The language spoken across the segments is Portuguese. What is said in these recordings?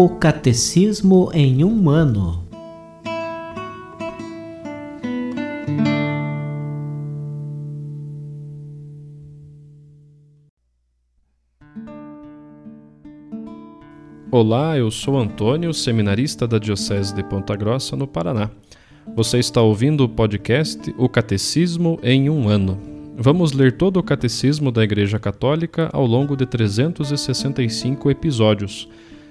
O Catecismo em um ano. Olá, eu sou Antônio, seminarista da Diocese de Ponta Grossa, no Paraná. Você está ouvindo o podcast O Catecismo em um ano. Vamos ler todo o Catecismo da Igreja Católica ao longo de 365 episódios.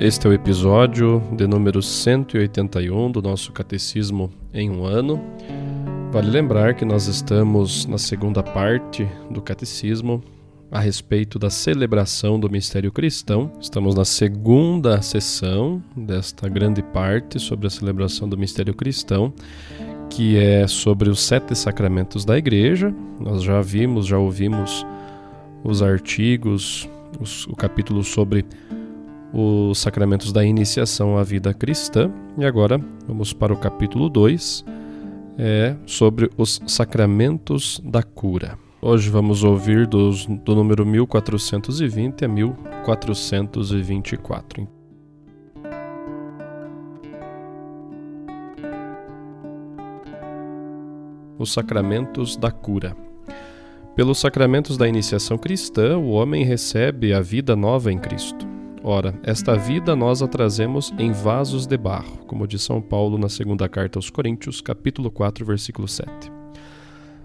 Este é o episódio de número 181 do nosso Catecismo em um ano. Vale lembrar que nós estamos na segunda parte do Catecismo, a respeito da celebração do mistério cristão. Estamos na segunda sessão desta grande parte sobre a celebração do mistério cristão, que é sobre os sete sacramentos da igreja. Nós já vimos, já ouvimos os artigos, os, o capítulo sobre os sacramentos da iniciação à vida cristã. E agora vamos para o capítulo 2, é, sobre os sacramentos da cura. Hoje vamos ouvir dos, do número 1420 a 1424. Os sacramentos da cura. Pelos sacramentos da iniciação cristã, o homem recebe a vida nova em Cristo. Ora, esta vida nós a trazemos em vasos de barro, como diz São Paulo na segunda carta aos Coríntios, capítulo 4, versículo 7.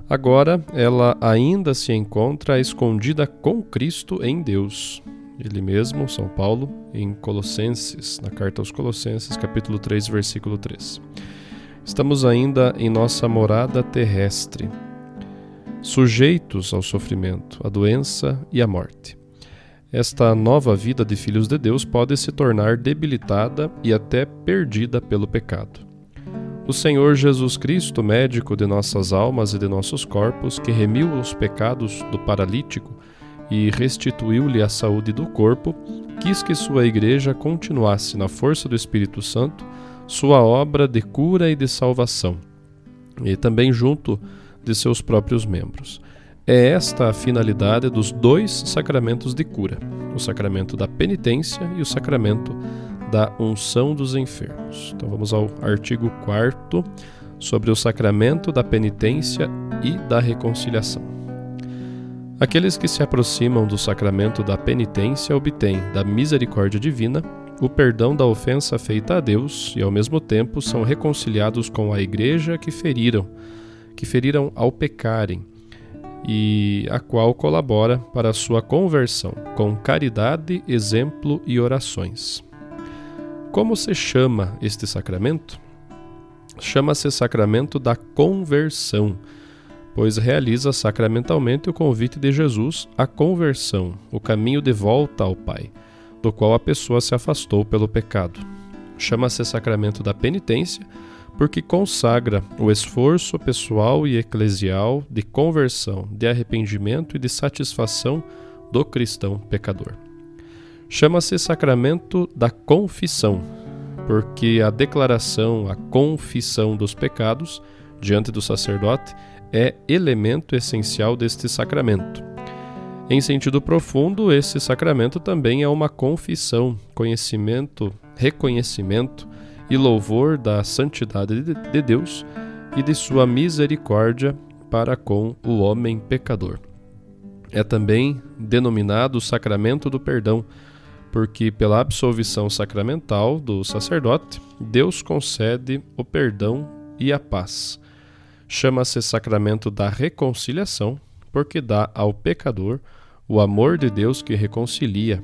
Agora ela ainda se encontra escondida com Cristo em Deus. Ele mesmo, São Paulo, em Colossenses, na carta aos Colossenses, capítulo 3, versículo 3. Estamos ainda em nossa morada terrestre, sujeitos ao sofrimento, à doença e à morte. Esta nova vida de filhos de Deus pode se tornar debilitada e até perdida pelo pecado. O Senhor Jesus Cristo, médico de nossas almas e de nossos corpos, que remiu os pecados do paralítico e restituiu-lhe a saúde do corpo, quis que sua igreja continuasse na força do Espírito Santo sua obra de cura e de salvação, e também junto de seus próprios membros. É esta a finalidade dos dois sacramentos de cura, o sacramento da penitência e o sacramento da unção dos enfermos. Então vamos ao artigo 4 sobre o sacramento da penitência e da reconciliação. Aqueles que se aproximam do sacramento da penitência obtêm da misericórdia divina o perdão da ofensa feita a Deus e ao mesmo tempo são reconciliados com a igreja que feriram, que feriram ao pecarem e a qual colabora para a sua conversão com caridade, exemplo e orações. Como se chama este sacramento? Chama-se sacramento da conversão, pois realiza sacramentalmente o convite de Jesus à conversão, o caminho de volta ao Pai, do qual a pessoa se afastou pelo pecado. Chama-se sacramento da penitência, porque consagra o esforço pessoal e eclesial de conversão, de arrependimento e de satisfação do cristão pecador. Chama-se sacramento da confissão, porque a declaração, a confissão dos pecados diante do sacerdote é elemento essencial deste sacramento. Em sentido profundo, esse sacramento também é uma confissão, conhecimento, reconhecimento e louvor da santidade de Deus e de sua misericórdia para com o homem pecador. É também denominado sacramento do perdão, porque pela absolvição sacramental do sacerdote, Deus concede o perdão e a paz. Chama-se sacramento da reconciliação, porque dá ao pecador o amor de Deus que reconcilia.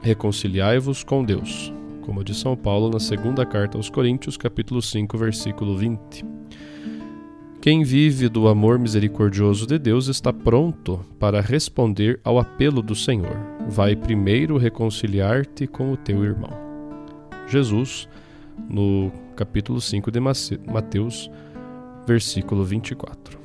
Reconciliai-vos com Deus, como diz São Paulo na segunda carta aos Coríntios, capítulo 5, versículo 20. Quem vive do amor misericordioso de Deus está pronto para responder ao apelo do Senhor. Vai primeiro reconciliar-te com o teu irmão. Jesus, no capítulo 5 de Mateus, versículo 24.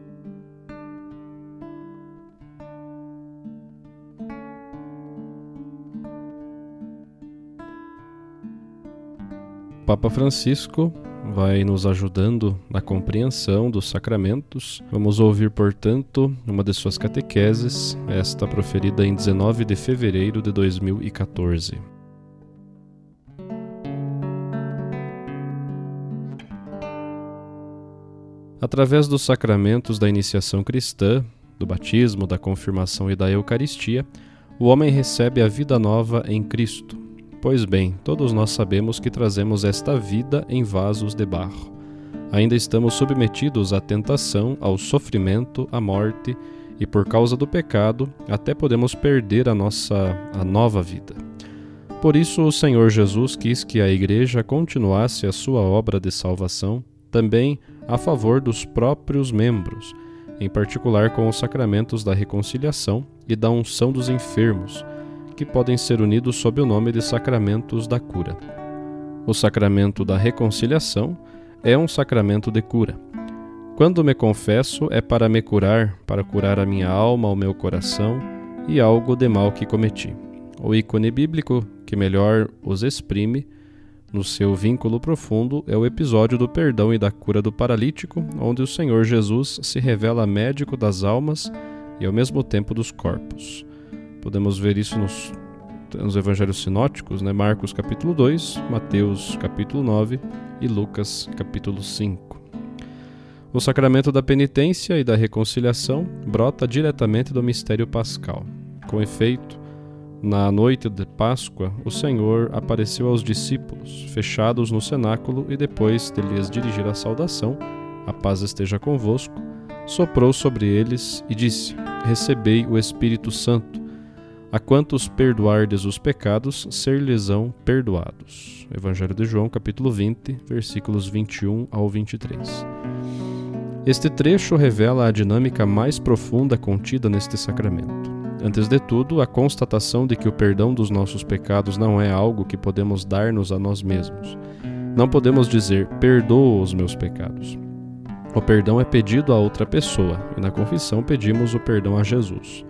Papa Francisco vai nos ajudando na compreensão dos sacramentos. Vamos ouvir, portanto, uma de suas catequeses, esta proferida em 19 de fevereiro de 2014. Através dos sacramentos da iniciação cristã, do batismo, da confirmação e da Eucaristia, o homem recebe a vida nova em Cristo Pois bem, todos nós sabemos que trazemos esta vida em vasos de barro. Ainda estamos submetidos à tentação, ao sofrimento, à morte, e por causa do pecado, até podemos perder a nossa a nova vida. Por isso, o Senhor Jesus quis que a Igreja continuasse a sua obra de salvação, também a favor dos próprios membros, em particular com os sacramentos da reconciliação e da unção dos enfermos que podem ser unidos sob o nome de sacramentos da cura. O sacramento da reconciliação é um sacramento de cura. Quando me confesso, é para me curar, para curar a minha alma, o meu coração e algo de mal que cometi. O ícone bíblico que melhor os exprime, no seu vínculo profundo, é o episódio do perdão e da cura do paralítico, onde o Senhor Jesus se revela médico das almas e ao mesmo tempo dos corpos. Podemos ver isso nos, nos evangelhos sinóticos, né? Marcos capítulo 2, Mateus capítulo 9 e Lucas capítulo 5. O sacramento da penitência e da reconciliação brota diretamente do mistério pascal. Com efeito, na noite de Páscoa, o Senhor apareceu aos discípulos, fechados no cenáculo, e depois de lhes dirigir a saudação, a paz esteja convosco, soprou sobre eles e disse: Recebei o Espírito Santo. A quantos perdoardes os pecados, ser-lhes-ão perdoados. Evangelho de João, capítulo 20, versículos 21 ao 23. Este trecho revela a dinâmica mais profunda contida neste sacramento. Antes de tudo, a constatação de que o perdão dos nossos pecados não é algo que podemos dar-nos a nós mesmos. Não podemos dizer, perdoa os meus pecados. O perdão é pedido a outra pessoa, e na confissão pedimos o perdão a Jesus.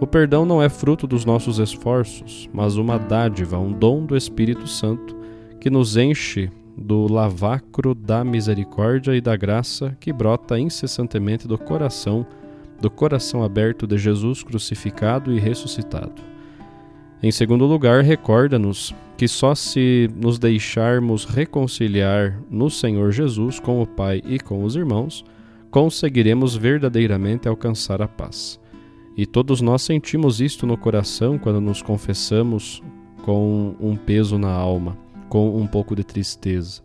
O perdão não é fruto dos nossos esforços, mas uma dádiva, um dom do Espírito Santo que nos enche do lavacro da misericórdia e da graça que brota incessantemente do coração, do coração aberto de Jesus crucificado e ressuscitado. Em segundo lugar, recorda-nos que só se nos deixarmos reconciliar no Senhor Jesus com o Pai e com os irmãos, conseguiremos verdadeiramente alcançar a paz. E todos nós sentimos isto no coração quando nos confessamos com um peso na alma, com um pouco de tristeza.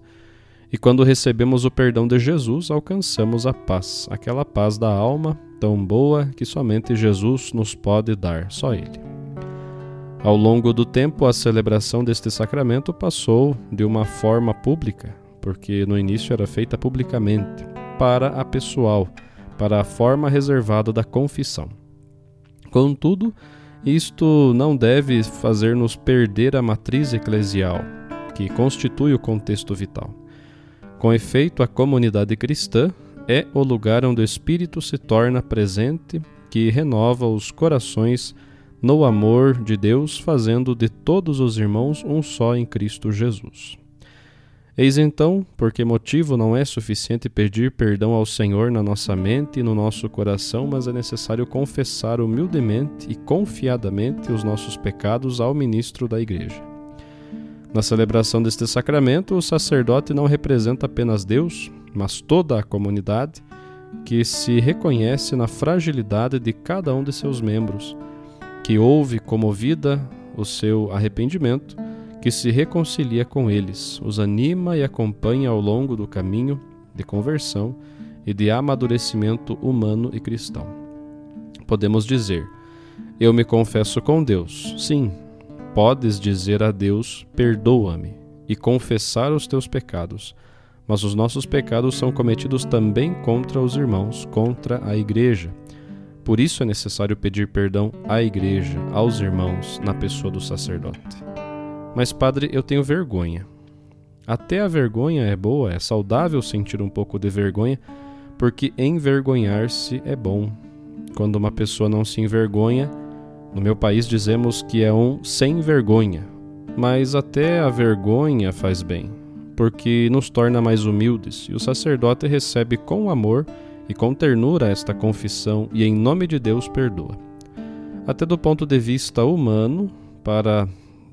E quando recebemos o perdão de Jesus, alcançamos a paz, aquela paz da alma tão boa que somente Jesus nos pode dar, só Ele. Ao longo do tempo, a celebração deste sacramento passou de uma forma pública, porque no início era feita publicamente, para a pessoal, para a forma reservada da confissão. Contudo, isto não deve fazer-nos perder a matriz eclesial, que constitui o contexto vital. Com efeito, a comunidade cristã é o lugar onde o Espírito se torna presente, que renova os corações no amor de Deus, fazendo de todos os irmãos um só em Cristo Jesus. Eis então por que motivo não é suficiente pedir perdão ao Senhor na nossa mente e no nosso coração, mas é necessário confessar humildemente e confiadamente os nossos pecados ao ministro da Igreja. Na celebração deste sacramento, o sacerdote não representa apenas Deus, mas toda a comunidade que se reconhece na fragilidade de cada um de seus membros, que ouve comovida o seu arrependimento que se reconcilia com eles, os anima e acompanha ao longo do caminho de conversão e de amadurecimento humano e cristão. Podemos dizer: Eu me confesso com Deus. Sim, podes dizer a Deus: Perdoa-me e confessar os teus pecados. Mas os nossos pecados são cometidos também contra os irmãos, contra a igreja. Por isso é necessário pedir perdão à igreja, aos irmãos, na pessoa do sacerdote. Mas, padre, eu tenho vergonha. Até a vergonha é boa, é saudável sentir um pouco de vergonha, porque envergonhar-se é bom. Quando uma pessoa não se envergonha, no meu país dizemos que é um sem vergonha, mas até a vergonha faz bem, porque nos torna mais humildes, e o sacerdote recebe com amor e com ternura esta confissão e em nome de Deus perdoa. Até do ponto de vista humano, para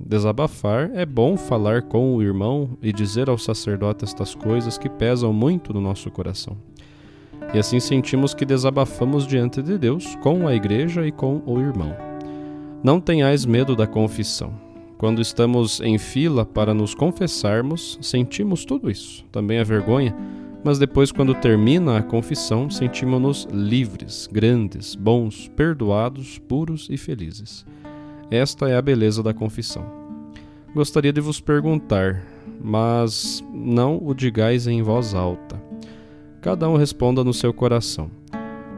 desabafar, é bom falar com o irmão e dizer ao sacerdote estas coisas que pesam muito no nosso coração. E assim sentimos que desabafamos diante de Deus, com a igreja e com o irmão. Não tenhais medo da confissão. Quando estamos em fila para nos confessarmos, sentimos tudo isso, também a vergonha, mas depois, quando termina a confissão, sentimos-nos livres, grandes, bons, perdoados, puros e felizes. Esta é a beleza da confissão. Gostaria de vos perguntar, mas não o digais em voz alta. Cada um responda no seu coração.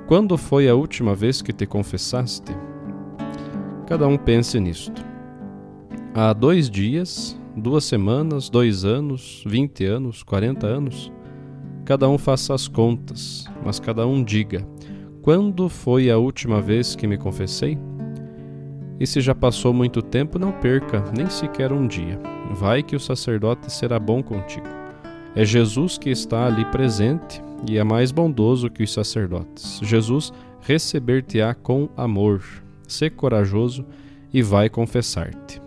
Quando foi a última vez que te confessaste? Cada um pense nisto. Há dois dias, duas semanas, dois anos, vinte anos, quarenta anos? Cada um faça as contas, mas cada um diga: quando foi a última vez que me confessei? E se já passou muito tempo, não perca nem sequer um dia. Vai que o sacerdote será bom contigo. É Jesus que está ali presente e é mais bondoso que os sacerdotes. Jesus receber-te-á com amor. Sê corajoso e vai confessar-te.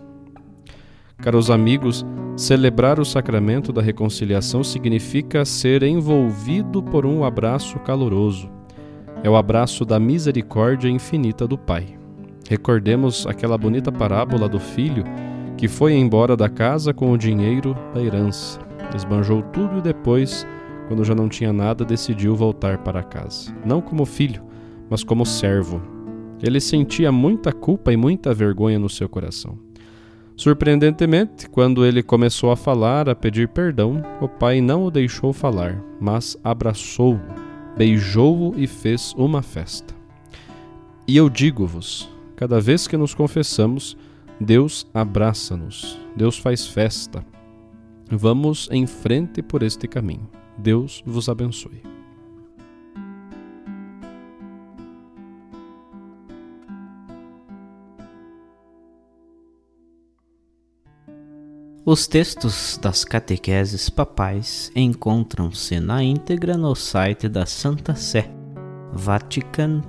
Caros amigos, celebrar o sacramento da reconciliação significa ser envolvido por um abraço caloroso. É o abraço da misericórdia infinita do Pai. Recordemos aquela bonita parábola do filho que foi embora da casa com o dinheiro da herança. Esbanjou tudo e depois, quando já não tinha nada, decidiu voltar para casa. Não como filho, mas como servo. Ele sentia muita culpa e muita vergonha no seu coração. Surpreendentemente, quando ele começou a falar, a pedir perdão, o pai não o deixou falar, mas abraçou-o, beijou-o e fez uma festa. E eu digo-vos: cada vez que nos confessamos, Deus abraça-nos, Deus faz festa. Vamos em frente por este caminho. Deus vos abençoe. Os textos das catequeses papais encontram-se na íntegra no site da Santa Sé, vatican.va.